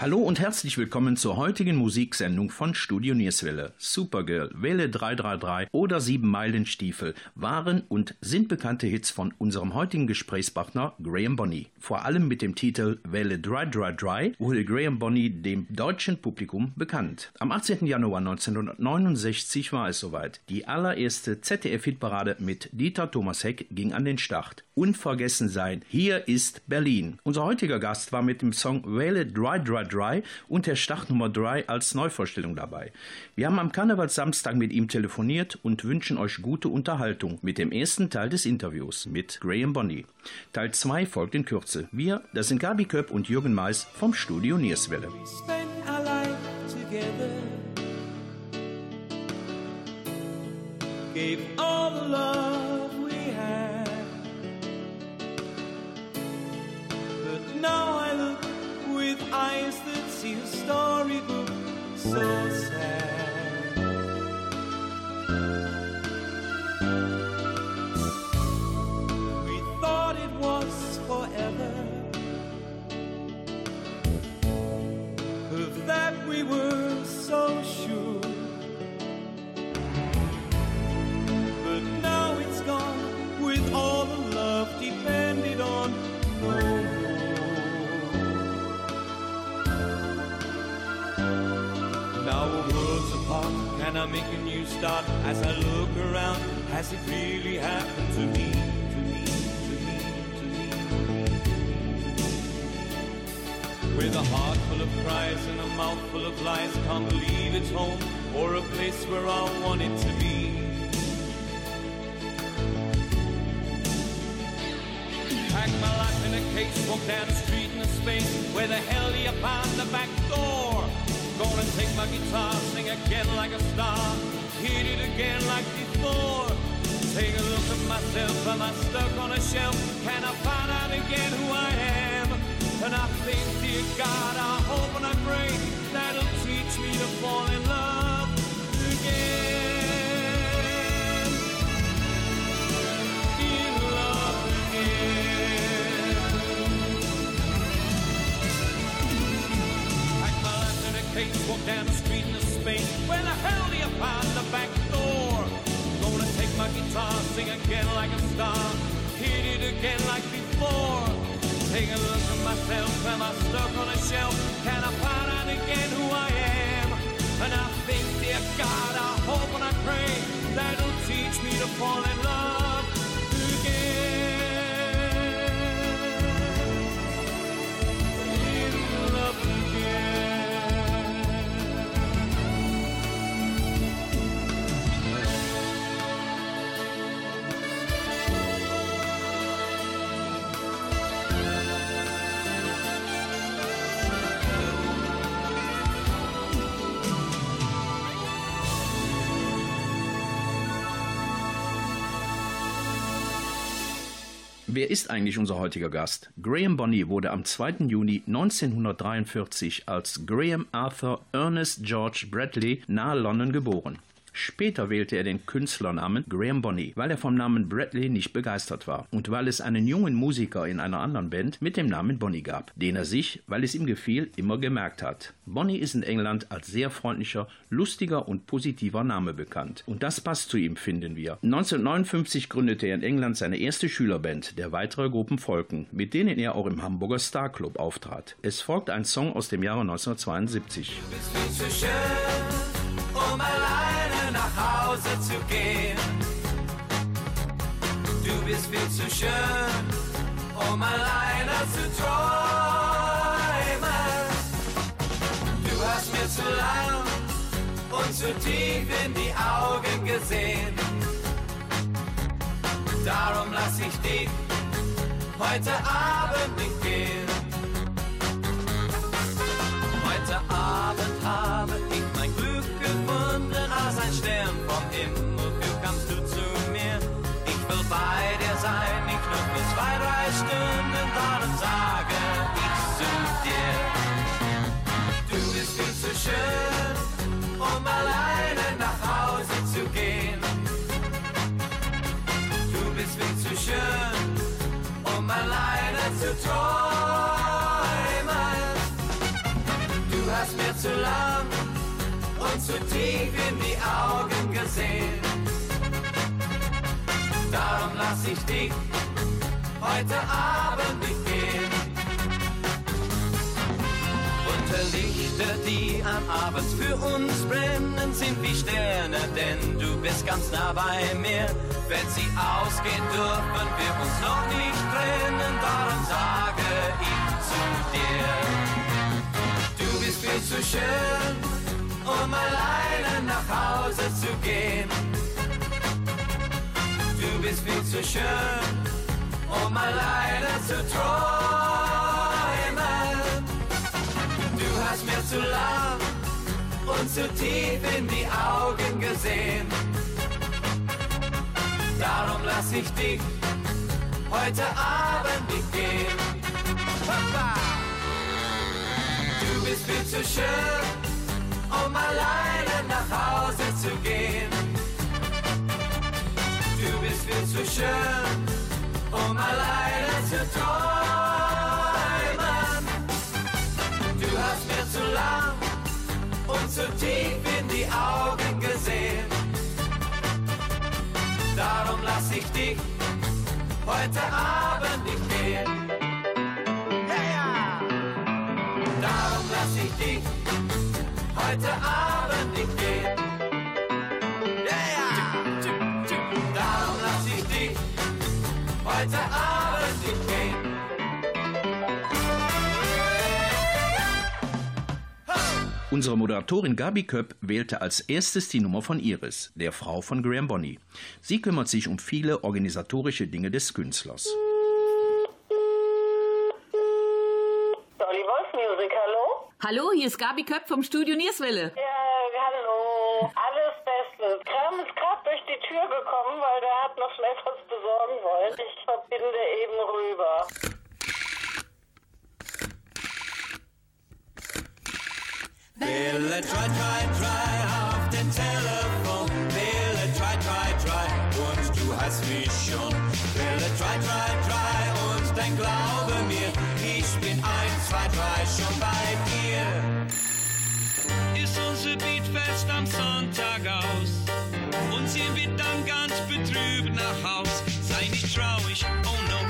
Hallo und herzlich willkommen zur heutigen Musiksendung von Studio Nierswelle. Supergirl, Welle 333 oder Sieben Meilen Stiefel waren und sind bekannte Hits von unserem heutigen Gesprächspartner Graham Bonney. Vor allem mit dem Titel Welle Dry Dry Dry wurde Graham Bonney dem deutschen Publikum bekannt. Am 18. Januar 1969 war es soweit. Die allererste ZDF-Hitparade mit Dieter Thomas Heck ging an den Start. Unvergessen sein, hier ist Berlin. Unser heutiger Gast war mit dem Song Welle Dry Dry Dry und der Startnummer 3 als Neuvorstellung dabei. Wir haben am Karnevalssamstag mit ihm telefoniert und wünschen euch gute Unterhaltung mit dem ersten Teil des Interviews mit Graham Bonney. Teil 2 folgt in Kürze. Wir, das sind Gabi Köpp und Jürgen Mais vom Studio Nierswelle. Gave all the love we had. But now I with eyes that see a storybook so sad. We thought it was forever. That we were a new start? As I look around, has it really happened to me? To me, to me, to me. With a heart full of cries and a mouth full of lies, can't believe it's home or a place where I want it to be. Pack my life in a case, walk down the street in a space. Where the hell you find the back? Gonna take my guitar, sing again like a star, hit it again like before. Take a look at myself, am I stuck on a shelf? Can I find out again who I am? And I think, dear God, I hope and I pray that'll teach me to fall in love again. In a case, walk down the street in. Where the hell do you find the back door? Gonna take my guitar, sing again like a star, hit it again like before. Take a look at myself, am I stuck on a shelf? Can I find out again who I am? And I think, dear God, I hope and I pray that'll teach me to fall in love Wer ist eigentlich unser heutiger Gast? Graham Bonney wurde am 2. Juni 1943 als Graham Arthur Ernest George Bradley nahe London geboren. Später wählte er den Künstlernamen Graham Bonney, weil er vom Namen Bradley nicht begeistert war und weil es einen jungen Musiker in einer anderen Band mit dem Namen Bonney gab, den er sich, weil es ihm gefiel, immer gemerkt hat. Bonney ist in England als sehr freundlicher, lustiger und positiver Name bekannt. Und das passt zu ihm, finden wir. 1959 gründete er in England seine erste Schülerband, der weitere Gruppen folgten, mit denen er auch im Hamburger Star Club auftrat. Es folgt ein Song aus dem Jahre 1972. Du bist viel zu schön, um alleine nach Hause zu gehen. Du bist viel zu schön, um alleine zu träumen. Du hast mir zu lang und zu tief in die Augen gesehen. Darum lass ich dich heute Abend nicht gehen. Heute Abend habe tief in die Augen gesehen. Darum lass ich dich heute Abend nicht gehen. Unter Lichter, die am Abend für uns brennen, sind wie Sterne, denn du bist ganz nah bei mir. Wenn sie ausgehen, dürfen wir uns noch nicht trennen, darum sage ich zu dir. Du bist viel zu schön, um alleine nach Hause zu gehen. Du bist viel zu schön, um alleine zu träumen. Du hast mir zu lang und zu tief in die Augen gesehen. Darum lass ich dich heute Abend nicht gehen. Papa! Du bist viel zu schön, um alleine nach Hause zu gehen. Du bist viel zu schön, um alleine zu träumen. Du hast mir zu lang und zu tief in die Augen gesehen. Darum lass ich dich heute Abend nicht gehen. Heute Abend nicht gehen. Yeah! Darum lass ich dich heute Abend nicht gehen. Unsere Moderatorin Gabi Köpp wählte als erstes die Nummer von Iris, der Frau von Graham Bonney. Sie kümmert sich um viele organisatorische Dinge des Künstlers. Hallo? Hier ist Gabi Köpp vom Studio Nierswelle. Ja, hallo. Alles Beste. Kram ist gerade durch die Tür gekommen, weil der hat noch schnell was besorgen wollen. Ich verbinde eben rüber. Wille, try, try, try am Sonntag aus. Und sie wird dann ganz betrübt nach Haus. Sei nicht traurig, oh no,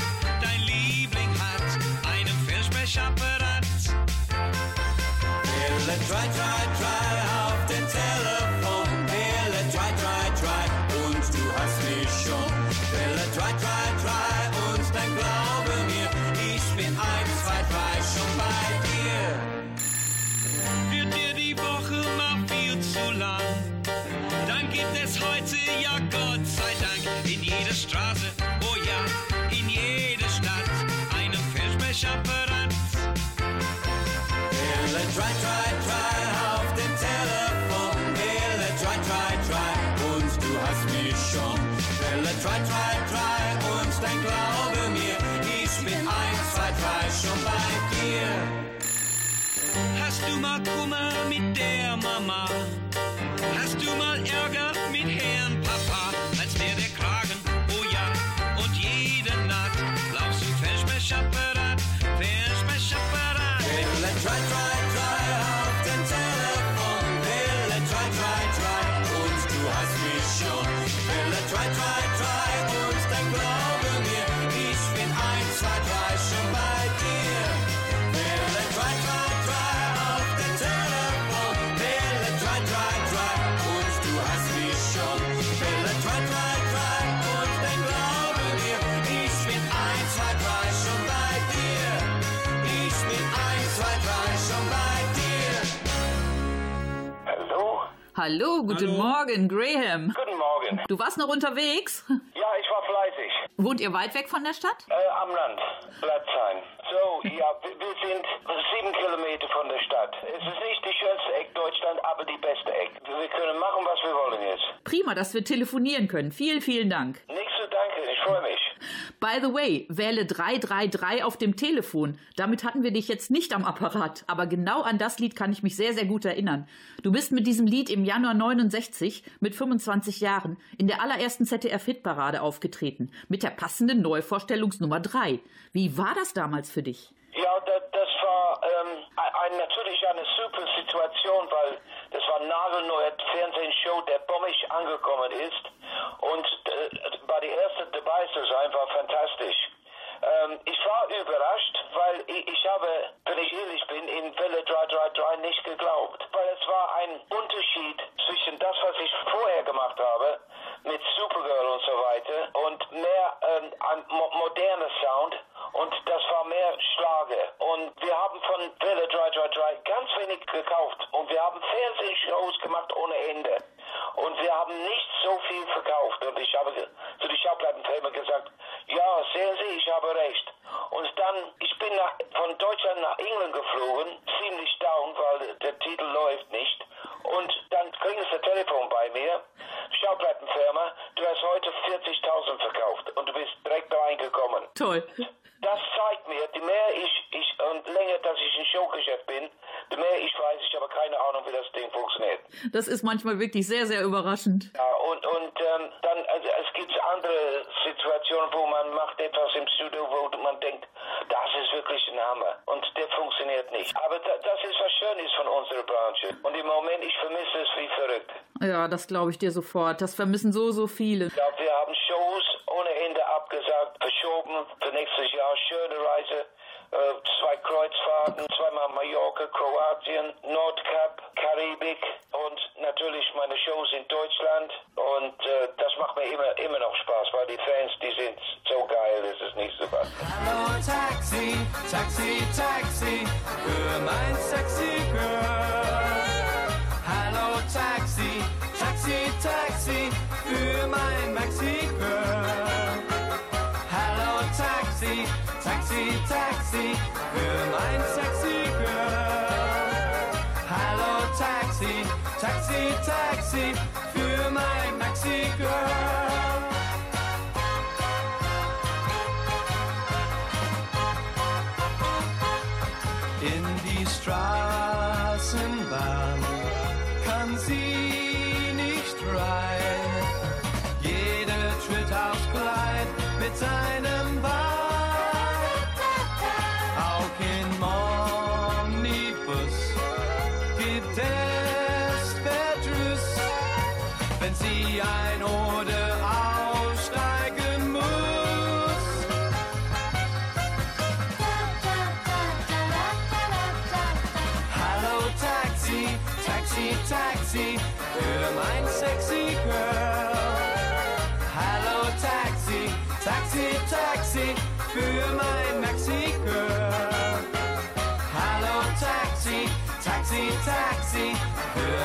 dein Liebling hat einen Versprechapparat. Wille, try, try, try gibt es heute, ja Gott sei Dank, in jeder Straße, oh ja, in jeder Stadt einen Versprechapparat. Wille, try, try, try auf dem Telefon. Wille, try, try, try und du hast mich schon. Wille, try, try, try und dann glaube mir, ich bin ein, zwei, drei schon bei dir. Hast du mal Kummer mit der Mama? Hallo? Hallo, guten Morgen, Graham. Guten Morgen. Du warst noch unterwegs? Ja, ich war fleißig. Wohnt ihr weit weg von der Stadt? Äh, am Land. Blatzheim. So, ja, wir, sind sieben Kilometer von der Stadt. Es ist nicht die schönste Eck Deutschland, aber die beste Eck. Wir können machen, was wir wollen jetzt. Prima, dass wir telefonieren können. Vielen, vielen Dank. Nichts zu danken, ich freue mich. By the way, wähle 333 auf dem Telefon. Damit hatten wir dich jetzt nicht am Apparat. Aber genau an das Lied kann ich mich sehr, sehr gut erinnern. Du bist mit diesem Lied im Januar 69 mit 25 Jahren in der allerersten ZDF-Hitparade aufgetreten. Mit der passenden Neuvorstellungsnummer 3. Wie war das damals für dich? Ja, das, war ähm, ein, natürlich eine super Situation, weil das war nagelneue Fernsehshow, der bombig angekommen ist. Und äh, bei der ersten dabei zu sein, war fantastisch. Ähm, ich war überrascht, weil ich, ich, habe, wenn ich ehrlich bin, in Welle 333 nicht geglaubt. Weil es war ein Unterschied zwischen das, was ich vorher gemacht habe, mit Supergirl und so weiter, und mehr ähm, ein mo moderner Sound. Und das war mehr Schlager. Und wir haben von Welle 333 ganz wenig gekauft. Und wir haben Fernsehshows gemacht ohne Ende. Und wir haben nicht so viel verkauft. Und ich habe zu den Schauplattenfirma gesagt, ja, sehen Sie, ich habe recht. Und dann, ich bin nach, von Deutschland nach England geflogen, ziemlich down, weil der Titel läuft nicht. Und dann kriegen sie das Telefon bei mir, Schauplattenfirma, du hast heute 40.000 verkauft und du bist direkt reingekommen. Toll. Das zeigt mir, je mehr ich, ich und länger, dass ich im Showgeschäft bin, je mehr ich weiß, ich habe keine Ahnung, wie das Ding funktioniert. Das ist manchmal wirklich sehr, sehr überraschend. Ja, und, und ähm, dann, also, es gibt andere Situationen, wo man macht etwas im Studio, wo man denkt, das ist wirklich ein Hammer. Und der funktioniert nicht. Aber da, das ist was Schönes von unserer Branche. Und im Moment, ich vermisse es wie verrückt. Ja, das glaube ich dir sofort. Das vermissen so, so viele. Ja, wir haben Shows ohne Ende abgesagt, verschoben für nächstes Jahr. Schöne Reise. Äh, zwei Kreuzfahrten, zweimal Mallorca, Kroatien, Nordkap, Karibik und natürlich meine Shows in Deutschland. Und äh, das macht mir immer, immer noch Spaß, weil die Fans, die sind so geil, das ist nicht so was. Hallo Taxi, Taxi, Taxi, für mein sexy Taxi, für mein Maxi Girl. Hallo Taxi, Taxi, Taxi, für mein sexy Taxi, Taxi,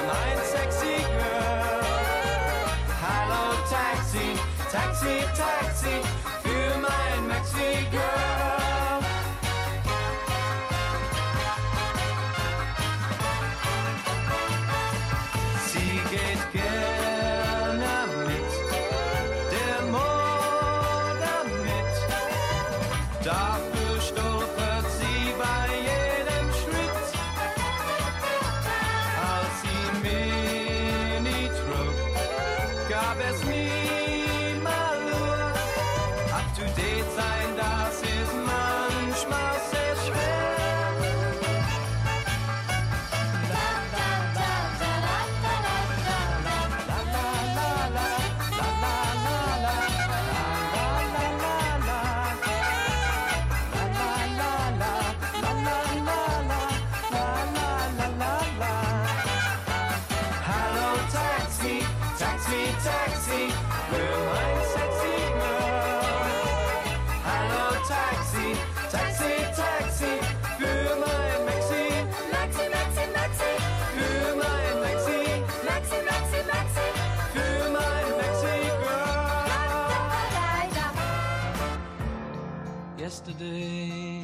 Yesterday.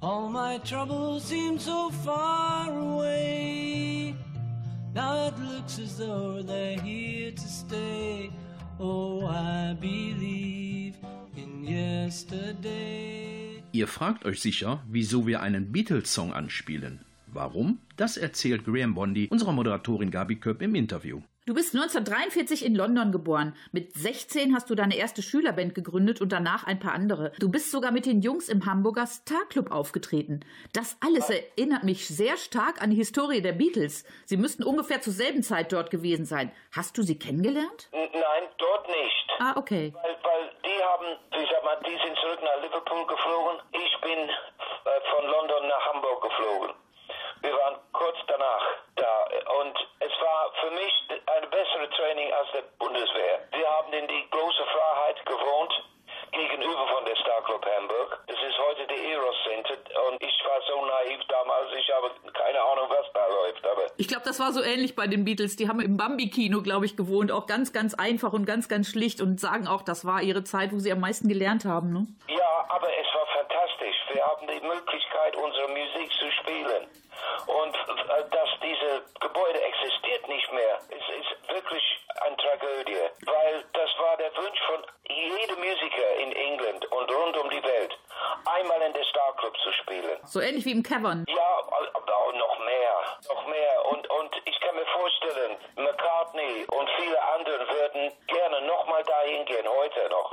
All my troubles seem so far away. Now it looks as though they're here to stay. Oh, I believe in yesterday. Ihr fragt euch sicher, wieso wir einen Beatles-Song anspielen. Warum? Das erzählt Graham Bondi unserer Moderatorin Gabi Köpp im Interview. Du bist 1943 in London geboren. Mit 16 hast du deine erste Schülerband gegründet und danach ein paar andere. Du bist sogar mit den Jungs im Hamburger Star Club aufgetreten. Das alles erinnert mich sehr stark an die Historie der Beatles. Sie müssten ungefähr zur selben Zeit dort gewesen sein. Hast du sie kennengelernt? Nein, dort nicht. Ah, okay. Weil, weil die haben, ich sag mal, die sind zurück nach Liverpool geflogen. Ich bin äh, von London nach Hamburg geflogen. Wir waren kurz danach da für mich eine bessere Training als der Bundeswehr. Wir haben in die große Freiheit gewohnt gegenüber von der Star Club Hamburg. Das ist heute die Eros Center und ich war so naiv damals, ich habe keine Ahnung, was da läuft, aber Ich glaube, das war so ähnlich bei den Beatles. Die haben im Bambi-Kino, glaube ich, gewohnt. Auch ganz, ganz einfach und ganz, ganz schlicht und sagen auch, das war ihre Zeit, wo sie am meisten gelernt haben. Ne? Ja, aber es war fantastisch. Wir haben die Möglichkeit, unsere Musik zu spielen. Und äh, dass diese Gebäude existiert nicht mehr, es ist wirklich eine Tragödie. Weil das war der Wunsch von jedem Musiker in England und rund um die Welt, einmal in der Star Club zu spielen. So ähnlich wie im Cavern. Ja, aber noch mehr, noch mehr. Und, und ich kann mir vorstellen, McCartney und viele anderen würden gerne nochmal dahin gehen, heute noch.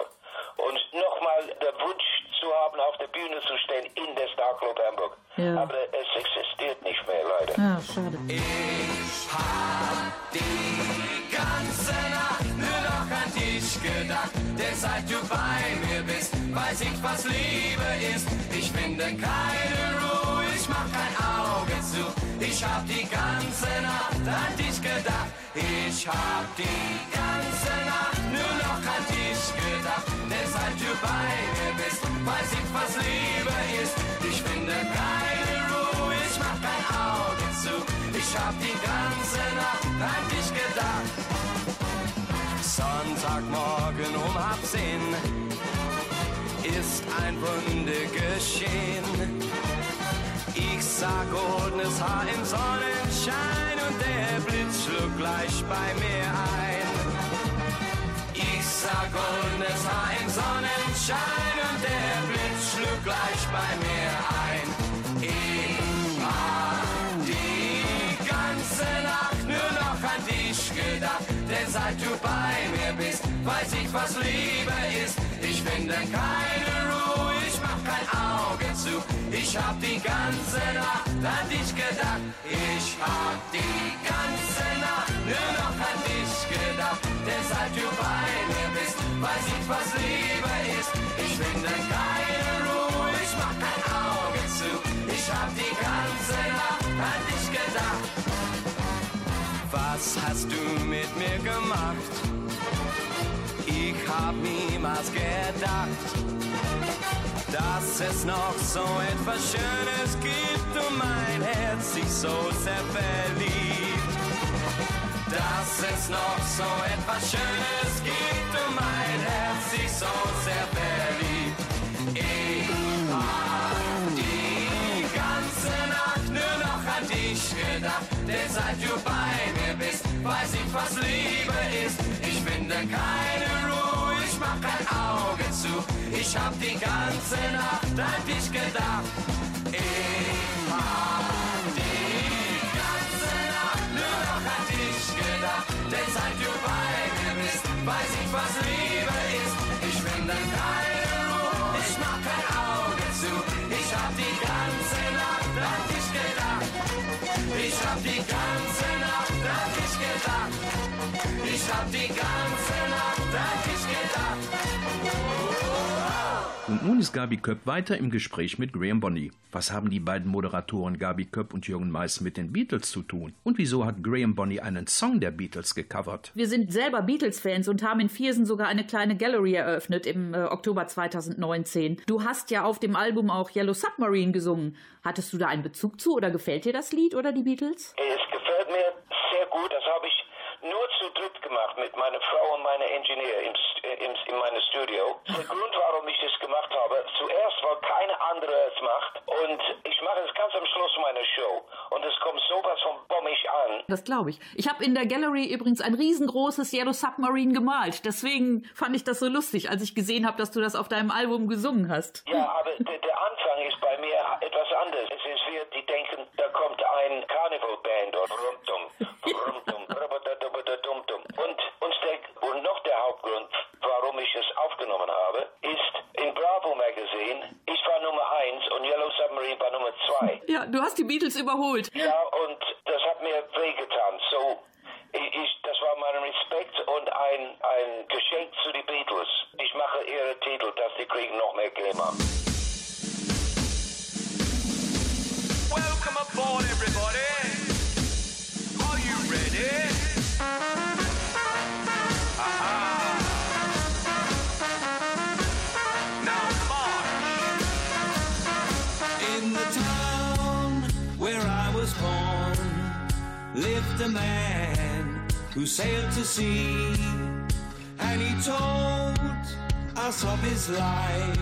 Und nochmal der Wunsch zu haben, auf der Bühne zu stehen in der Star Club Hamburg. Ja. Aber es existiert nicht mehr, leider. Ja, schade. Ich an dich gedacht. Denn seit du bei mir bist, weiß ich, was Liebe ist. Ich finde keine Ruhe, ich mach kein Auge zu. Ich hab die ganze Nacht an dich gedacht. Ich hab die ganze Nacht nur noch an dich gedacht. Denn seit du bei mir bist, weiß ich, was Liebe ist. Ich finde keine Ruhe, ich mach kein Auge zu. Ich hab die ganze Nacht an dich gedacht. Sonntagmorgen um halb zehn ist ein Wunder geschehen. Ich sah goldenes Haar im Sonnenschein und der Blitz schlug gleich bei mir ein. Ich sah goldenes Haar im Sonnenschein und der Blitz schlug gleich bei mir ein. Seit du bei mir bist, weiß ich, was Liebe ist. Ich finde keine Ruhe, ich mach kein Auge zu. Ich hab die ganze Nacht an dich gedacht. Ich hab die ganze Nacht nur noch an dich gedacht, denn seit du bei mir bist, weiß ich, was Liebe ist. Ich finde keine Ruhe, ich mach kein Auge zu. Ich hab die ganze Nacht an dich du mit mir gemacht? Ich hab niemals gedacht, dass es noch so etwas Schönes gibt und mein Herz sich so sehr verliebt. Dass es noch so etwas Schönes gibt und mein Herz sich so sehr verliebt. Ich hab die ganze Nacht nur noch an dich gedacht, denn seit du bei mir was Liebe ist. Ich finde keine Ruhe, ich mach kein Auge zu. Ich hab die ganze Nacht an dich gedacht. Ich hab die ganze Nacht nur noch an dich gedacht, denn seit du bei mir bist, weiß ich, was Liebe ist. Ich finde keine Ruhe, ich mach kein Auge zu. Ich hab die ganze Nacht an dich gedacht. Ich hab die ganze Ich hab die ganze Nacht an dich gedacht. Und nun ist Gabi Köpp weiter im Gespräch mit Graham Bonney. Was haben die beiden Moderatoren Gabi Köpp und Jürgen Mais mit den Beatles zu tun? Und wieso hat Graham Bonney einen Song der Beatles gecovert? Wir sind selber Beatles-Fans und haben in Viersen sogar eine kleine Gallery eröffnet im äh, Oktober 2019. Du hast ja auf dem Album auch Yellow Submarine gesungen. Hattest du da einen Bezug zu oder gefällt dir das Lied oder die Beatles? Es gefällt mir sehr gut. Das habe ich nur zu dritt gemacht mit meiner Frau und meiner Ingenieur im, im, in meinem Studio. Der Grund, warum ich das gemacht habe, zuerst, weil keine andere es macht. Und ich mache es ganz am Schluss meiner Show. Und es kommt sowas von bombig an. Das glaube ich. Ich habe in der Gallery übrigens ein riesengroßes Yellow Submarine gemalt. Deswegen fand ich das so lustig, als ich gesehen habe, dass du das auf deinem Album gesungen hast. Ja, aber der, der Anfang ist bei mir etwas anders. Es ist wie, die denken, da kommt ein Carnival Band oder rumtum, rumtum, rumtum, zwei. Ja, du hast die Beatles überholt. Ja, sea, and he told us of his life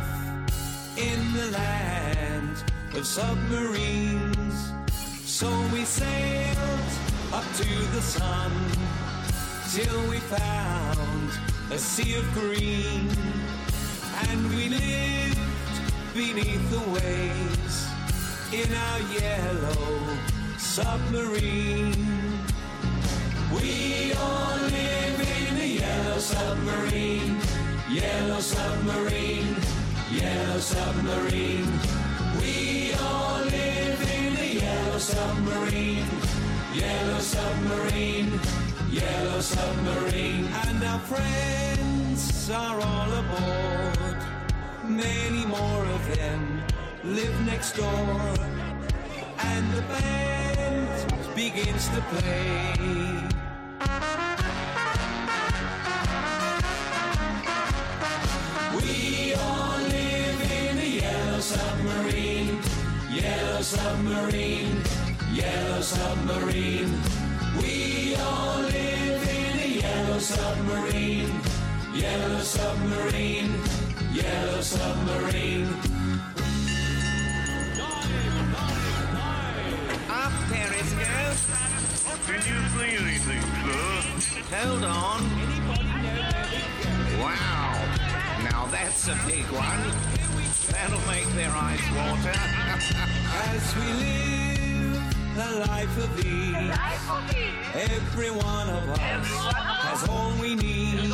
in the land of submarines. So we sailed up to the sun till we found a sea of green, and we lived beneath the waves in our yellow submarine. We all submarine, yellow submarine, yellow submarine. We all live in a yellow submarine, yellow submarine, yellow submarine. And our friends are all aboard. Many more of them live next door. And the band begins to play. Submarine, yellow submarine. We all live in a yellow submarine, yellow submarine, yellow submarine. Up, Periscope. Can you see anything, sir? Hold on. Wow. Now that's a big one. That'll make their eyes water. As we live a life of ease, every one of us has all we need.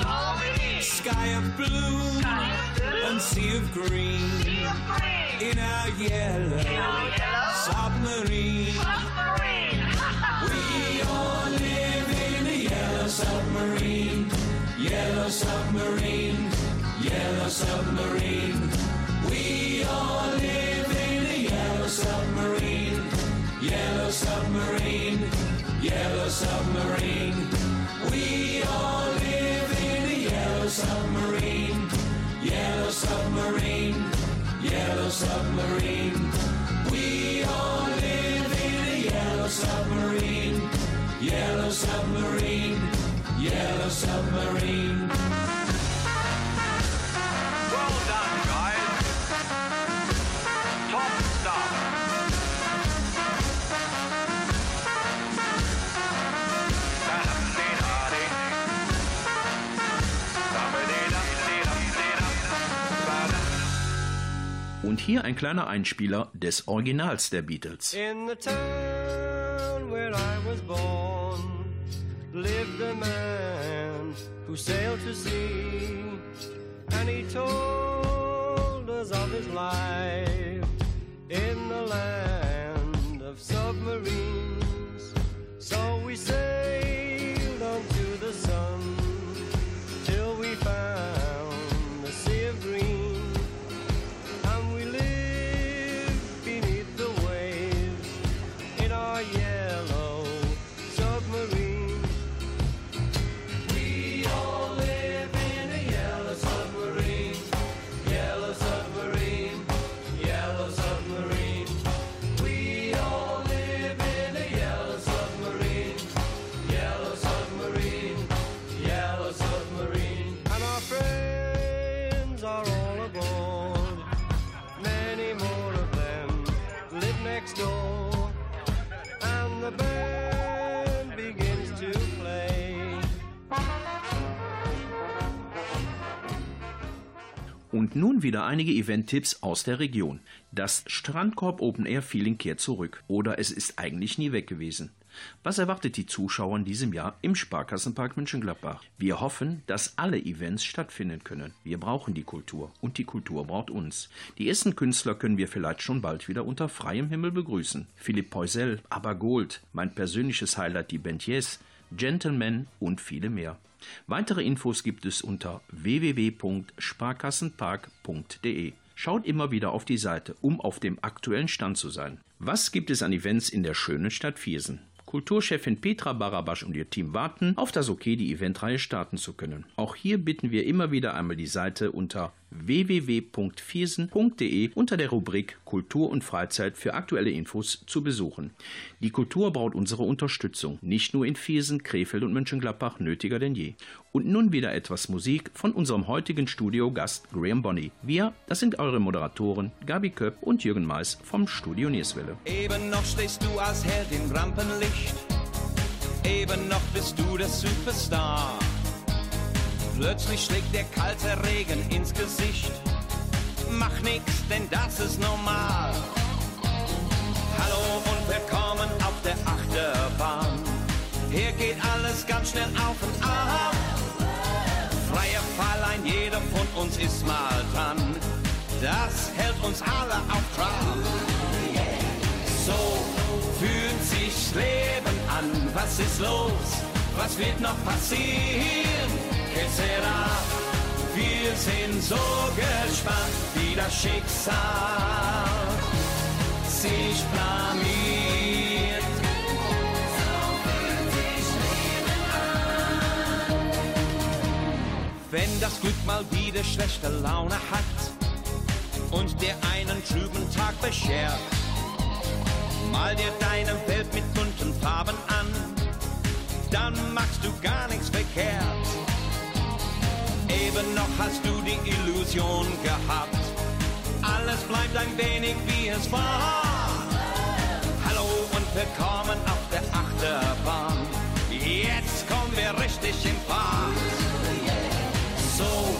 Sky of blue Sky of blue. and sea of green Sea of green. in our yellow submarine. We all live in a yellow submarine, yellow submarine, yellow submarine. We all live in a yellow submarine, yellow submarine, yellow submarine. We all live in a yellow submarine, yellow submarine, yellow submarine. We all live in a yellow submarine, yellow submarine, yellow submarine. Well done, hier ein kleiner Einspieler des Originals der Beatles. In the town where I was born lived a man who sailed to sea, and he told us of his life in the land of submarines. So we sailed on to the sun till we found Und nun wieder einige Event-Tipps aus der Region. Das Strandkorb Open Air Feeling kehrt zurück. Oder es ist eigentlich nie weg gewesen. Was erwartet die Zuschauer in diesem Jahr im Sparkassenpark Mönchengladbach? Wir hoffen, dass alle Events stattfinden können. Wir brauchen die Kultur und die Kultur braucht uns. Die ersten Künstler können wir vielleicht schon bald wieder unter freiem Himmel begrüßen. Philipp Poisel, Aber Gold, mein persönliches Highlight die Band Yes, Gentlemen und viele mehr. Weitere Infos gibt es unter www.sparkassenpark.de. Schaut immer wieder auf die Seite, um auf dem aktuellen Stand zu sein. Was gibt es an Events in der schönen Stadt Viersen? Kulturchefin Petra Barabasch und ihr Team warten auf das Okay, die Eventreihe starten zu können. Auch hier bitten wir immer wieder einmal die Seite unter www.viersen.de unter der Rubrik Kultur und Freizeit für aktuelle Infos zu besuchen. Die Kultur braucht unsere Unterstützung, nicht nur in Viersen, Krefeld und Mönchengladbach nötiger denn je. Und nun wieder etwas Musik von unserem heutigen Studiogast Graham Bonney. Wir, das sind eure Moderatoren Gabi Köpp und Jürgen Mais vom Studio Nierswelle. Eben noch stehst du als Held im Rampenlicht. Eben noch bist du der Superstar. Plötzlich schlägt der kalte Regen ins Gesicht. Mach nix, denn das ist normal. Hallo und willkommen auf der Achterbahn. Hier geht alles ganz schnell auf und ab. Freier Fall, ein jeder von uns ist mal dran. Das hält uns alle auf Trab. So fühlt sich Leben an. Was ist los? Was wird noch passieren? Sera? Wir sind so gespannt, wie das Schicksal sich blamiert. Wenn das Glück mal wieder schlechte Laune hat und dir einen trüben Tag beschert, mal dir deine Welt mit bunten Farben an, dann machst du gar nichts verkehrt. Eben noch hast du die Illusion gehabt, alles bleibt ein wenig wie es war. Hallo und willkommen auf der Achterbahn. Jetzt kommen wir richtig in Fahrt. So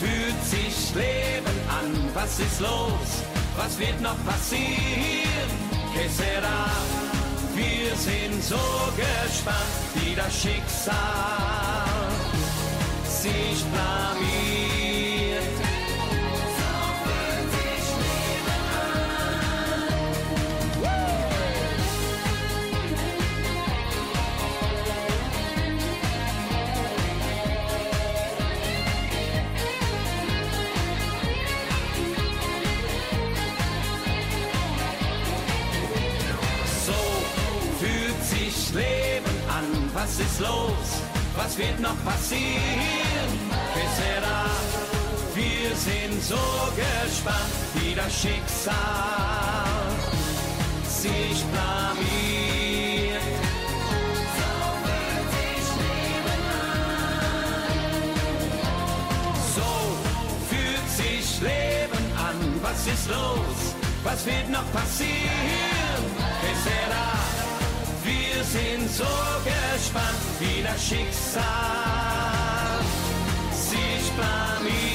fühlt sich Leben an. Was ist los? Was wird noch passieren? Que? Wir sind so gespannt, wie das Schicksal sich blamiert. So fühlt sich Leben an. Was ist los? Was wird noch passieren? Que sera? Wir sind so gespannt, wie das Schicksal sich blamiert. So fühlt sich Leben an. Was ist los? Was wird noch passieren? Que sera? Wir sind so gespannt, wie das Schicksal sich blamiert.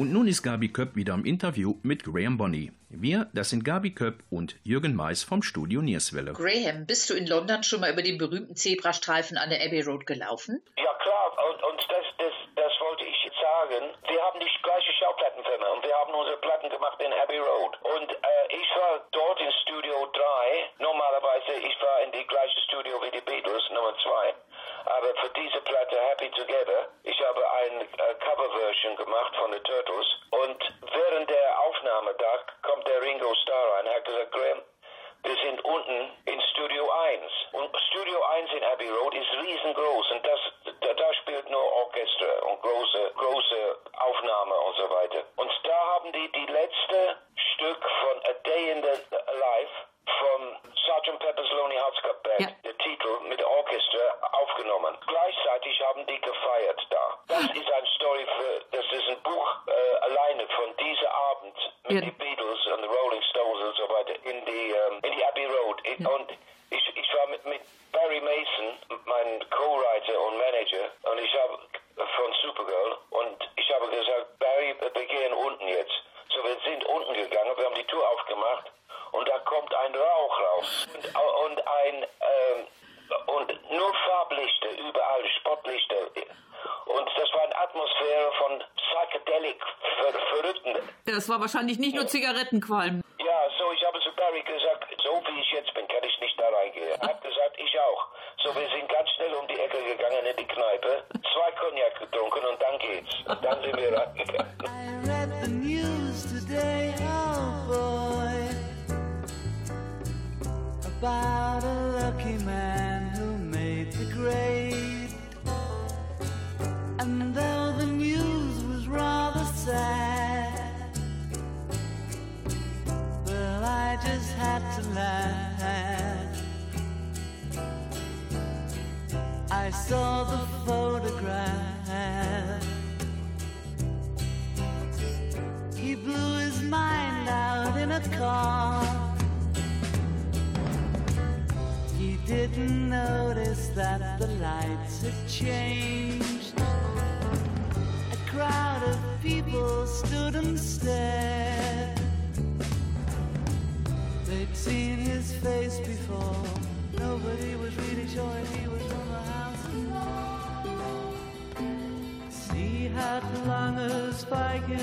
Und nun ist Gabi Köpp wieder im Interview mit Graham Bonney. Wir, das sind Gabi Köpp und Jürgen Mais vom Studio Nierswelle. Graham, bist du in London schon mal über den berühmten Zebrastreifen an der Abbey Road gelaufen? Ja klar, und, und das, das, das wollte ich jetzt sagen. Wir haben die gleiche Schallplattenfirma und wir haben unsere Platten gemacht in Abbey Road. Und äh, ich war dort in Studio 3. Normalerweise, ich war in die gleiche Studio wie die Beatles, Nummer 2. Aber für diese Platte Happy Together, ich habe eine äh, Coverversion gemacht von The Turtles. Und während der Aufnahme da kommt der Ringo Starr rein, hat gesagt, Graham, wir sind unten in Studio 1. Und Studio 1 in Abbey Road ist riesengroß und das, da, da spielt nur Orchester und große, große Aufnahme und so weiter. Und da haben die die letzte Stück von A Day in the Life von Sgt. Pepper's Lonely Hearts Club Band, Ja. der Titel mit Orchester aufgenommen. Gleichzeitig haben die gefeiert da. Das ist eine Story für, das ist ein Buch äh, alleine von diesem Abend mit Ja. den Beatles und den Rolling Stones und so weiter in die, ähm, in die Abbey Road. Ich, Und Das war wahrscheinlich nicht nur oh. Zigarettenqualm.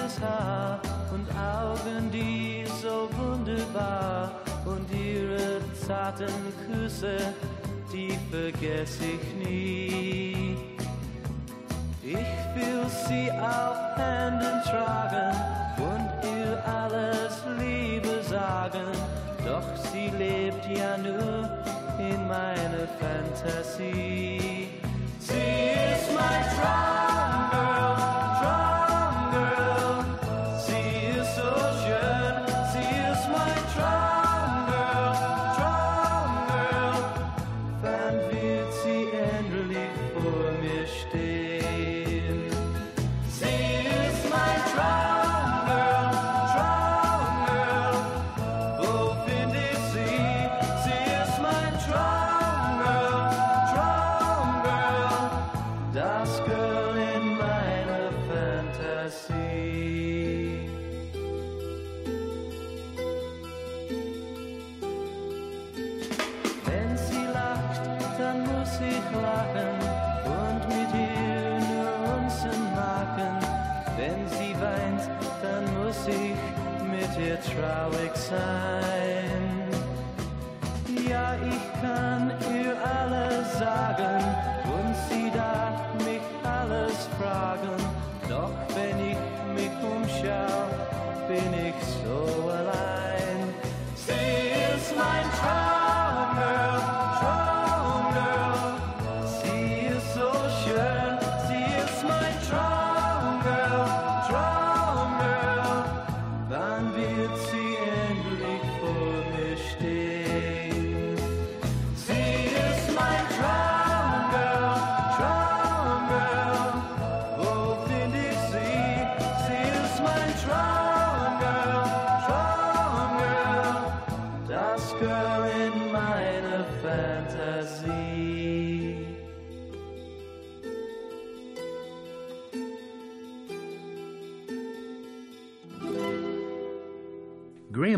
blondes Haar und Augen, die so wunderbar und ihre zarten Küsse, die vergesse ich nie. Ich will sie auf Händen tragen und ihr alles Liebe sagen, doch sie lebt ja nur in meiner Fantasie. Sie ist mein Traum.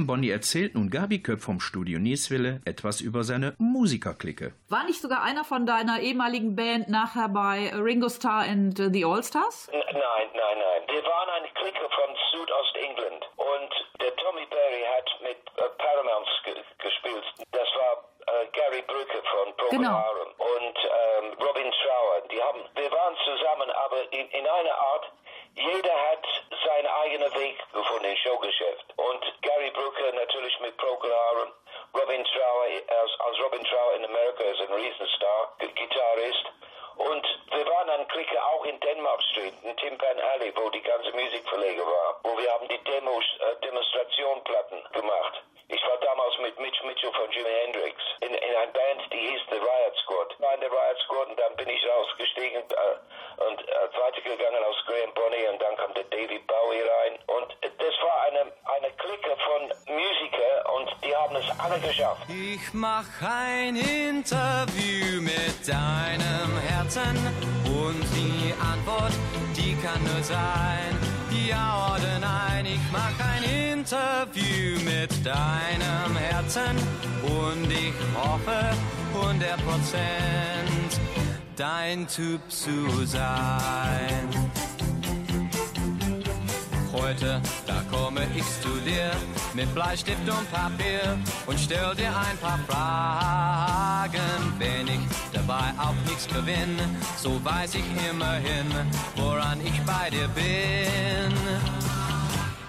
Bonny erzählt nun Gabi Köpp vom Studio Nieswille etwas über seine Musikerklicke. War nicht sogar einer von deiner ehemaligen Band nachher bei Ringo Starr and äh, the All Stars? Nein, nein, nein. Musiker und die haben es alle geschafft. Ich mach ein Interview mit deinem Herzen und die Antwort, die kann nur sein, ja oder nein. Ich mach ein Interview mit deinem Herzen und ich hoffe 100 Prozent dein Typ zu sein. Heute, da komme ich zu dir mit Bleistift und Papier und stell dir ein paar Fragen. Wenn ich dabei auch nichts gewinne, so weiß ich immerhin, woran ich bei dir bin.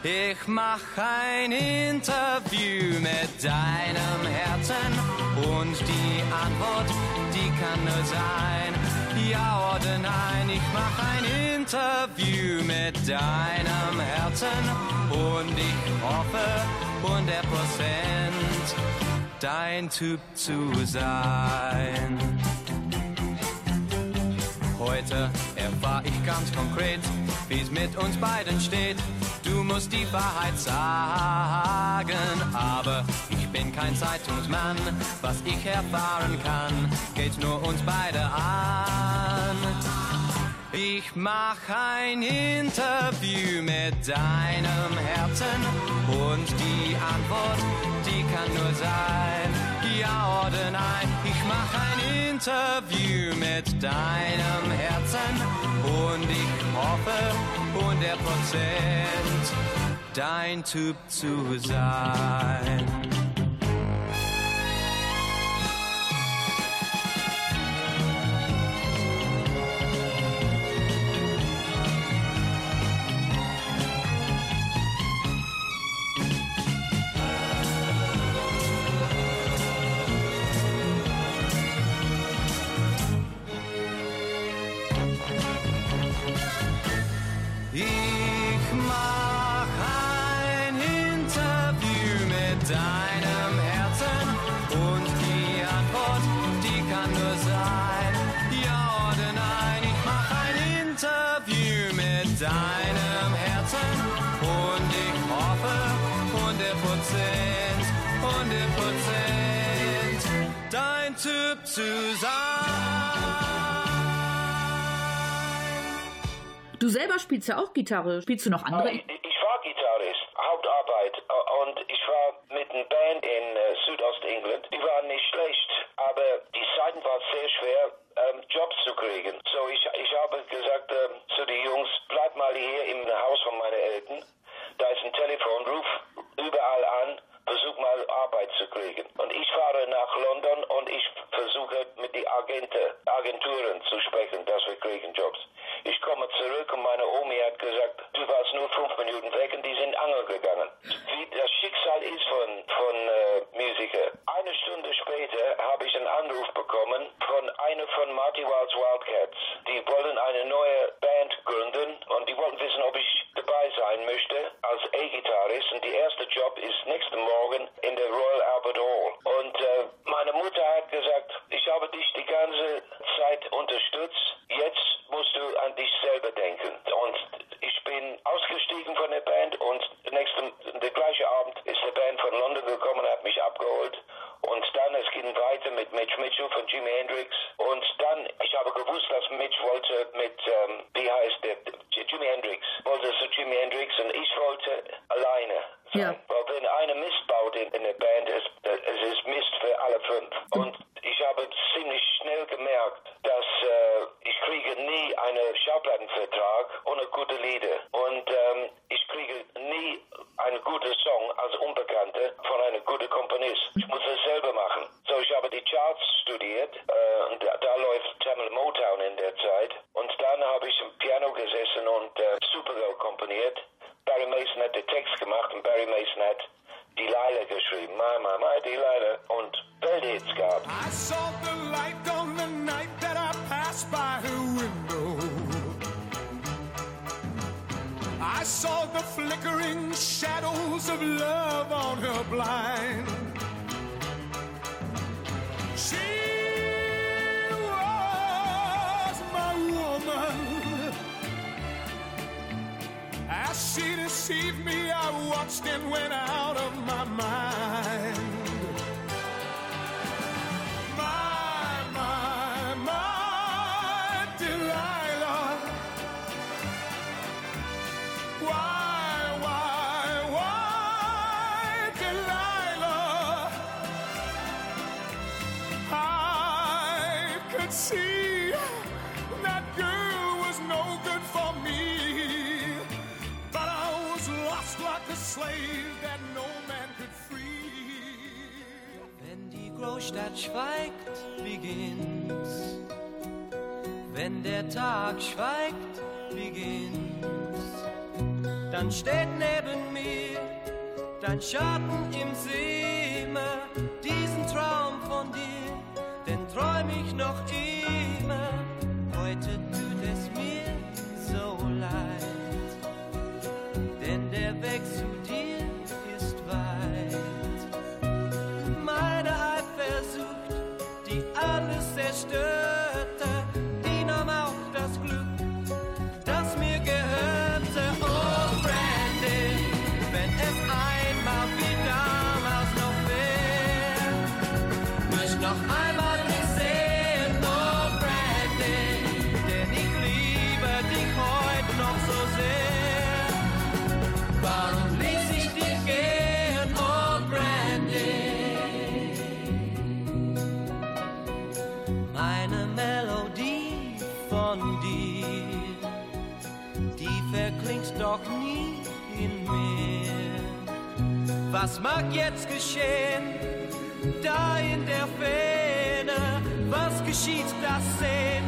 Ich mach ein Interview mit deinem Herzen und die Antwort, die kann nur sein, ja oder nein. Ich mach ein Interview mit deinem Herzen und ich hoffe 100 Prozent dein Typ zu sein. Heute erfahr ich ganz konkret, wie's mit uns beiden steht. Du musst die Wahrheit sagen, aber ich bin kein Zeitungsmann. Was ich erfahren kann, geht nur uns beide an. Ich mach ein Interview mit deinem Herzen und die Antwort, die kann nur sein, ja oder nein. Ich mach ein Interview mit deinem Herzen und ich hoffe 100 Prozent dein Typ zu sein. Selber spielst ja auch Gitarre. Spielst du noch andere? Ich, ich war Gitarrist, Hauptarbeit. Und ich war mit einer Band in äh, Südostengland. Die waren nicht schlecht, aber die Zeiten waren sehr schwer, ähm, Jobs zu kriegen. So ich, ich habe gesagt ähm, zu den Jungs, bleib mal hier im Haus von meinen Eltern. Da ist ein Telefon, ruf überall an, versuch mal Arbeit zu kriegen. Und ich fahre nach London und ich versuche mit den Agenten, Agenturen zu sprechen, dass wir kriegen Jobs. Ich komme zurück und meine Omi hat gesagt, du warst nur fünf Minuten weg und die sind angeln gegangen. Wie das Schicksal ist von, von äh, Musiker. Eine Stunde später habe ich einen Anruf bekommen von einer von Marty Wilds Wildcats. Die wollen eine neue Band gründen und die wollten wissen, ob ich dabei sein möchte als E-Gitarrist. Und der erste Job ist nächsten Morgen in der Royal Albert Hall. Und äh, meine Mutter hat gesagt, Jimi Hendrix. Watched and Großstadt schweigt, beginnt's. Wenn der Tag schweigt, beginnt's. Dann steht neben mir dein Schatten im Zimmer. Diesen Traum von dir, den träum ich noch immer. Doch nie in mir. Was mag jetzt geschehen, da in der Ferne? Was geschieht, das sehen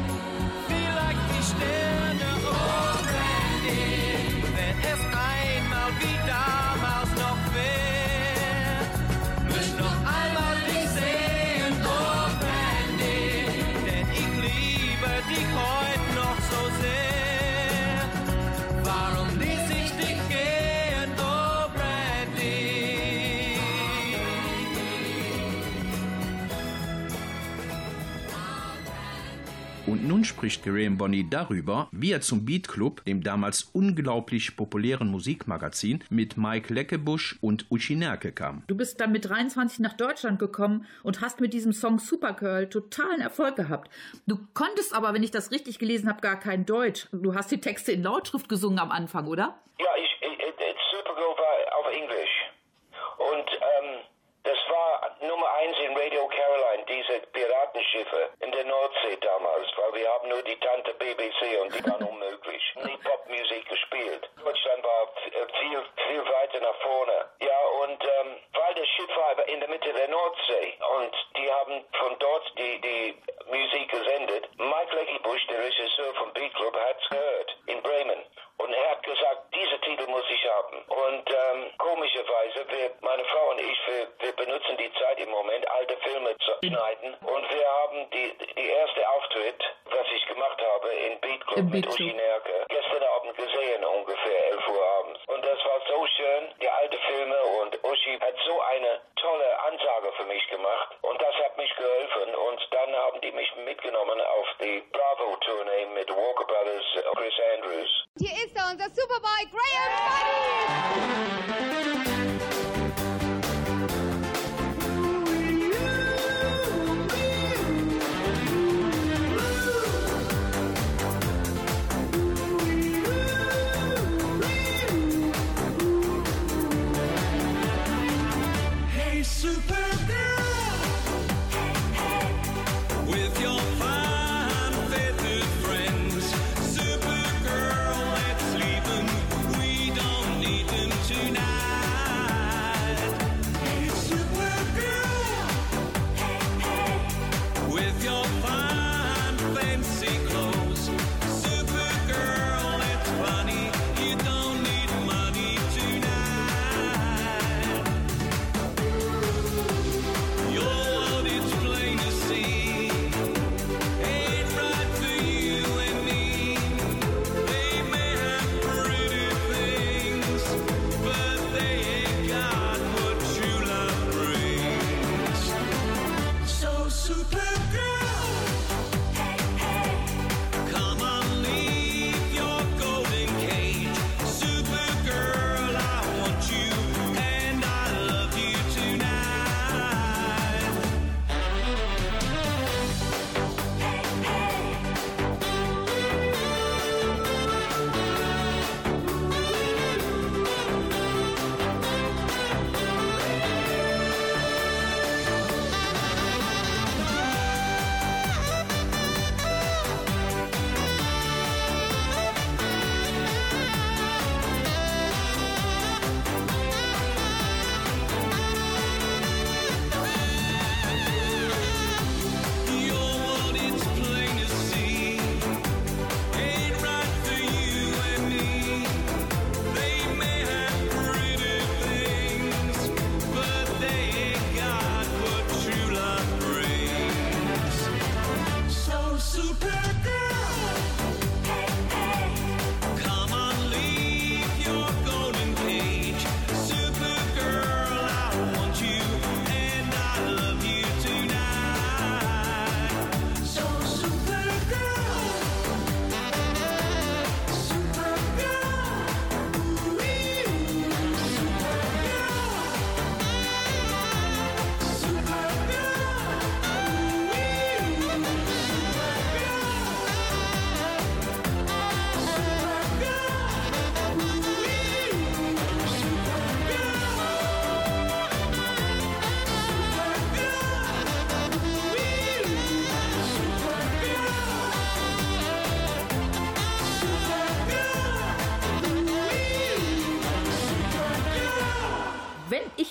vielleicht die Sterne, oh Brandy, wenn es einmal wie damals noch wäre. Und nun spricht Graham Bonney darüber, wie er zum Beat Club, dem damals unglaublich populären Musikmagazin, mit Mike Leckebusch und Uschi Nerke kam. Du bist dann mit 23 nach Deutschland gekommen und hast mit diesem Song Supergirl totalen Erfolg gehabt. Du konntest aber, wenn ich das richtig gelesen habe, gar kein Deutsch. Du hast die Texte in Lautschrift gesungen am Anfang, oder? Ja, ich, ich, ich Supergirl war auf Englisch. Und ähm, Nummer eins in Radio Caroline, diese Piratenschiffe in der Nordsee damals, weil wir haben nur die Tante BBC und die waren unmöglich. Nie Popmusik gespielt. Deutschland war äh, viel, viel weiter nach vorne. Ja, und ähm, weil das Schiff war in der Mitte der Nordsee und die haben von dort die, die Musik gesendet. Mike Leckybusch, der Regisseur vom Beat Club, hat's gehört in Bremen. Und er hat gesagt, muss ich haben. Und ähm, komischerweise, wir, meine Frau und ich, wir, wir benutzen die Zeit im Moment, alte Filme zu schneiden. Und wir haben die, die erste Auftritt, was ich gemacht habe, in Beat Club Im mit Beat Club.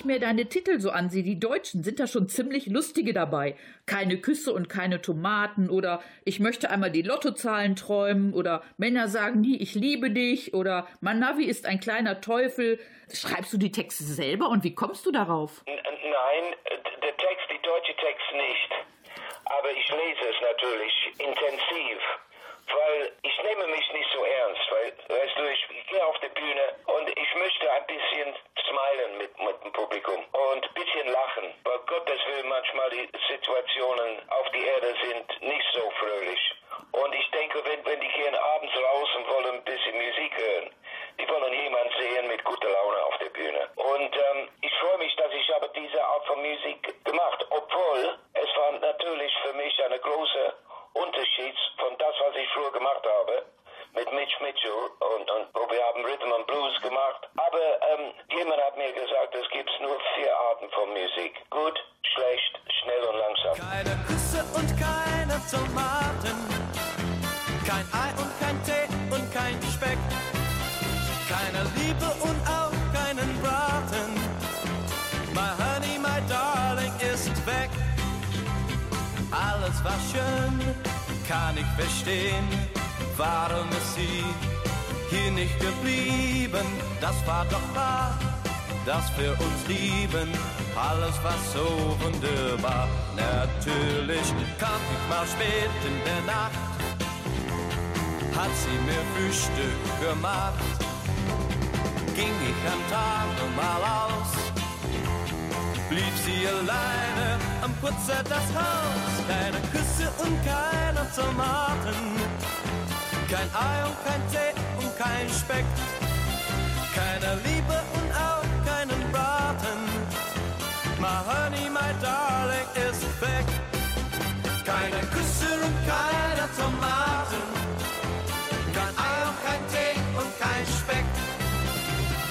Ich mir deine Titel so ansehe, die deutschen, sind da schon ziemlich lustige dabei. Keine Küsse und keine Tomaten oder ich möchte einmal die Lottozahlen träumen oder Männer sagen nie, ich liebe dich oder Manavi ist ein kleiner Teufel. Schreibst du die Texte selber und wie kommst du darauf? Nein, der Text, die deutsche Text nicht. Aber ich lese es natürlich intensiv weil ich nehme mich nicht so ernst, weil, weißt du, ich, gehe auf die Bühne und ich möchte ein bisschen smilen mit, mit dem Publikum und ein bisschen lachen, weil Gottes Willen manchmal die Situationen auf die Erde sind nicht so fröhlich. Und ich denke, wenn, wenn die gehen abends raus und wollen ein bisschen Musik hören, die wollen jemanden sehen mit guter Laune auf der Bühne. Und ähm, ich freue mich, dass ich aber diese Art von Musik gemacht, obwohl es war natürlich für mich eine große Unterschied von das, was ich früher gemacht habe mit Mitch Mitchell und, und wir haben Rhythm and Blues gemacht. Aber ähm, jemand hat mir gesagt, es gibt nur vier Arten von Musik. Gut, schlecht, schnell und langsam. Keine Küsse und keine Tomaten, kein Ei und kein Tee und kein Speck, keine Liebe und auch keinen Braten. My honey, my darling ist weg. Alles war schön, kann ich verstehen. Warum ist sie hier nicht geblieben? Das war doch wahr, dass wir uns lieben. Alles war so wunderbar. Natürlich kam ich mal spät in der Nacht, hat sie mir Frühstück gemacht. Ging ich am Tag normal aus, blieb sie alleine Putzer das Haus. Keine Küsse und keine Tomaten, kein Ei und kein Tee und kein Speck, keine Liebe und auch keinen Braten. My honey, my darling ist weg. Keine Küsse und keine Tomaten, kein Ei und kein Tee und kein Speck,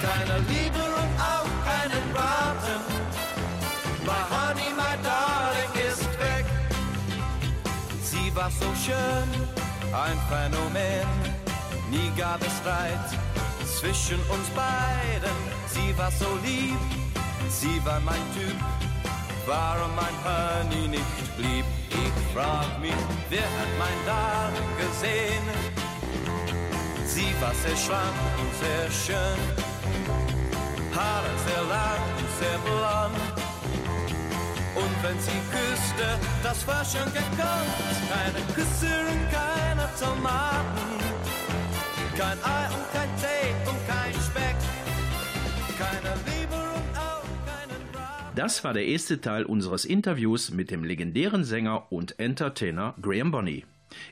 keine Liebe So schön, ein Phänomen. Nie gab es Streit zwischen uns beiden. Sie war so lieb, sie war mein Typ. Warum mein Honey nicht blieb? Ich frag mich, wer hat mein Darling gesehen? Sie war sehr schlank und sehr schön, Haare sehr lang und sehr blond. Und wenn sie küsste, das war schon gekonnt. Keine Küsse und keine Tomaten. Kein Ei und kein Tee und kein Speck. Keine Liebe und auch keinen Braten. Das war der erste Teil unseres Interviews mit dem legendären Sänger und Entertainer Graham Bonney.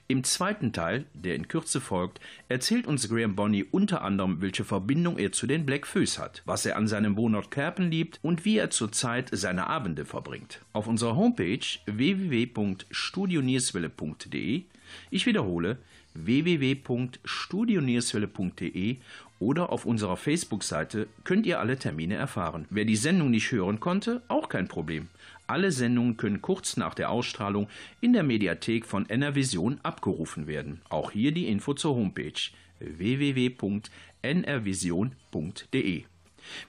Im zweiten Teil, der in Kürze folgt, erzählt uns Graham Bonney unter anderem, welche Verbindung er zu den Black Foes hat, was er an seinem Wohnort Kerpen liebt und wie er zurzeit seine Abende verbringt. Auf unserer Homepage www.studionierswelle.de, ich wiederhole, www.studionierswelle.de oder auf unserer Facebook-Seite könnt ihr alle Termine erfahren. Wer die Sendung nicht hören konnte, auch kein Problem. Alle Sendungen können kurz nach der Ausstrahlung in der Mediathek von NRVision abgerufen werden. Auch hier die Info zur Homepage www.nrvision.de.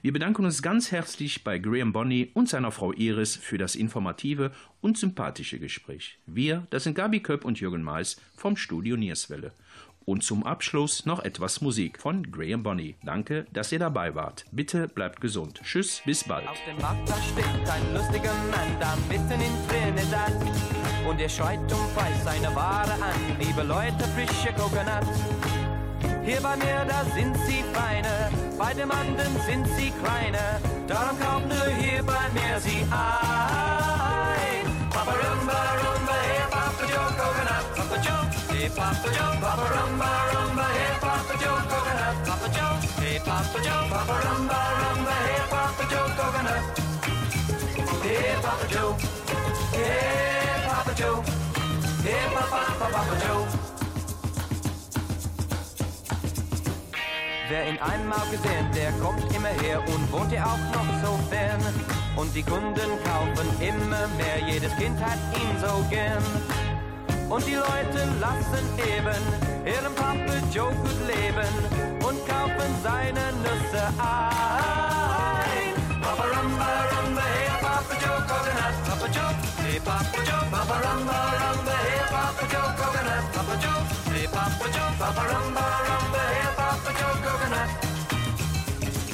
Wir bedanken uns ganz herzlich bei Graham Bonney und seiner Frau Iris für das informative und sympathische Gespräch. Wir, das sind Gabi Köpp und Jürgen Mais vom Studio Nierswelle. Und zum Abschluss noch etwas Musik von Graham Bonney. Danke, dass ihr dabei wart. Bitte bleibt gesund. Tschüss, bis bald. Auf dem Markt da steht ein lustiger Mann da mitten in Trinidad und er schreit und beißt seine Ware an. Liebe Leute, frische Coconut. Hier bei mir, da sind sie feine, bei dem anderen sind sie kleine. Darum kauft nur hier bei mir sie ein. Hey Papa Joe, Papa Rumba, Rumba, hey Papa Joe, Coconut, Papa Joe, hey Papa Joe, Papa Rumba, Rumba, hey Papa Joe, Coconut. Hey Papa Joe, hey Papa Joe, hey Papa, Papa, Papa Joe. Wer ihn einmal gesehen, der kommt immer her und wohnt ja auch noch so fern. Und die Kunden kaufen immer mehr, jedes Kind hat ihn so gern. Und die Leute lassen eben ihren Pappe Joe gut leben und kaufen seine Nüsse ein. Papa Rumba, Rumba, hey Papa Joe Coconut, Papa Joe, hey Papa Joe, Papa Rumba, Rumba, hey Papa Joe Coconut, Papa Joe, hey Papa Joe, Papa Rumba, Rumba, hey Papa Joe Coconut,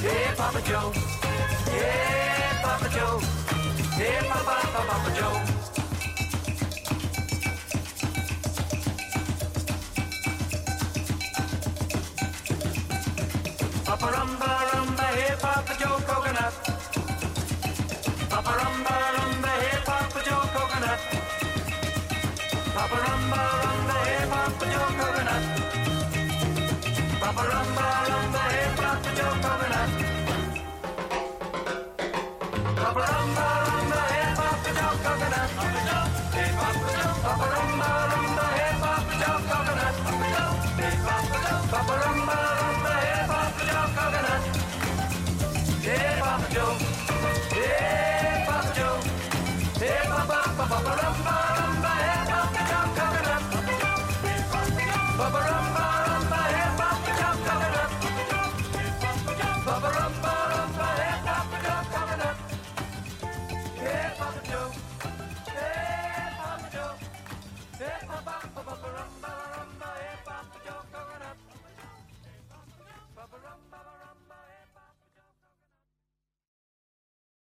hey Papa Joe, hey Papa Joe, hey Papa, Papa Joe. Rumba, rumba, rumba, hip hop is your covenant. Rumba, rumba, rumba, hip hop is Joe. Hip hop, Joe. Hip hop, rumba, rumba, rumba, hip hop is your rumba.